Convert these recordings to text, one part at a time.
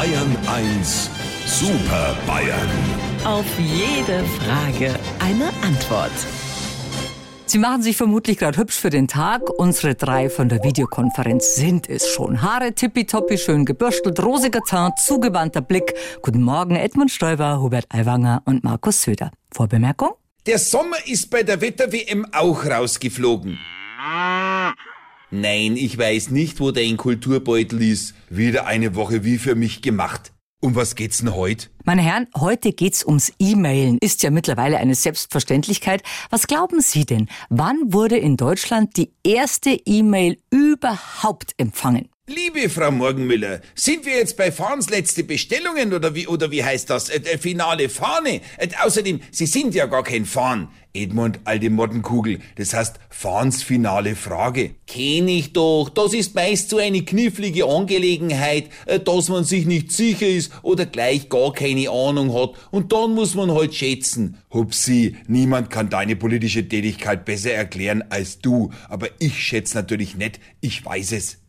Bayern 1 Super Bayern. Auf jede Frage eine Antwort. Sie machen sich vermutlich gerade hübsch für den Tag. Unsere drei von der Videokonferenz sind es schon. Haare tippitoppi, schön gebürstelt, rosiger Zahn, zugewandter Blick. Guten Morgen, Edmund Stoiber, Hubert Aiwanger und Markus Söder. Vorbemerkung? Der Sommer ist bei der Wetter-WM auch rausgeflogen. Nein, ich weiß nicht, wo dein Kulturbeutel ist. Wieder eine Woche wie für mich gemacht. Um was geht's denn heute? Meine Herren, heute geht's ums E-Mailen. Ist ja mittlerweile eine Selbstverständlichkeit. Was glauben Sie denn? Wann wurde in Deutschland die erste E-Mail überhaupt empfangen? Liebe Frau Morgenmüller, sind wir jetzt bei Fahns letzte Bestellungen oder wie, oder wie heißt das? Äh, äh, finale Fahne? Äh, außerdem, Sie sind ja gar kein Fahn. Edmund, alte Mottenkugel, das heißt Fahns finale Frage. Kenn ich doch, das ist meist so eine knifflige Angelegenheit, äh, dass man sich nicht sicher ist oder gleich gar keine Ahnung hat und dann muss man halt schätzen. Hupsi, niemand kann deine politische Tätigkeit besser erklären als du, aber ich schätze natürlich nicht, ich weiß es.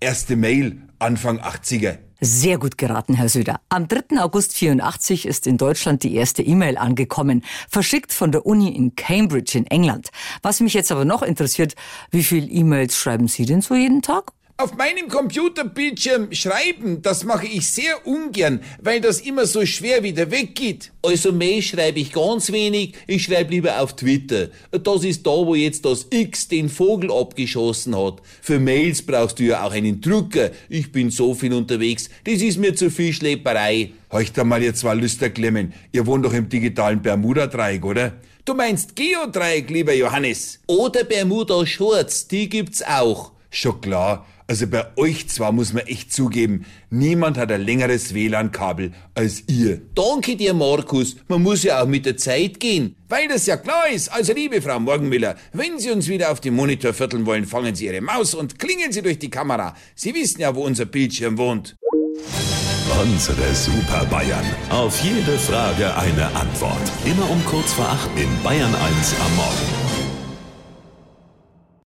Erste Mail Anfang 80er. Sehr gut geraten, Herr Söder. Am 3. August 84 ist in Deutschland die erste E-Mail angekommen, verschickt von der Uni in Cambridge in England. Was mich jetzt aber noch interessiert, wie viel E-Mails schreiben Sie denn so jeden Tag? Auf meinem Computerbildschirm schreiben, das mache ich sehr ungern, weil das immer so schwer wieder weggeht. Also Mail schreibe ich ganz wenig, ich schreibe lieber auf Twitter. Das ist da, wo jetzt das X den Vogel abgeschossen hat. Für Mails brauchst du ja auch einen Drucker. Ich bin so viel unterwegs, das ist mir zu viel Schlepperei. Heucht da mal ihr zwei Lüsterklemmen. Ihr wohnt doch im digitalen Bermuda-Dreieck, oder? Du meinst Geodreieck, lieber Johannes. Oder Bermuda Shorts, die gibt's auch. Schon klar. Also bei euch zwar muss man echt zugeben, niemand hat ein längeres WLAN-Kabel als ihr. Danke dir, Markus. Man muss ja auch mit der Zeit gehen. Weil das ja klar ist. Also liebe Frau Morgenmüller, wenn Sie uns wieder auf dem Monitor vierteln wollen, fangen Sie Ihre Maus und klingeln Sie durch die Kamera. Sie wissen ja, wo unser Bildschirm wohnt. Unsere Super Bayern. Auf jede Frage eine Antwort. Immer um kurz vor acht in Bayern 1 am Morgen.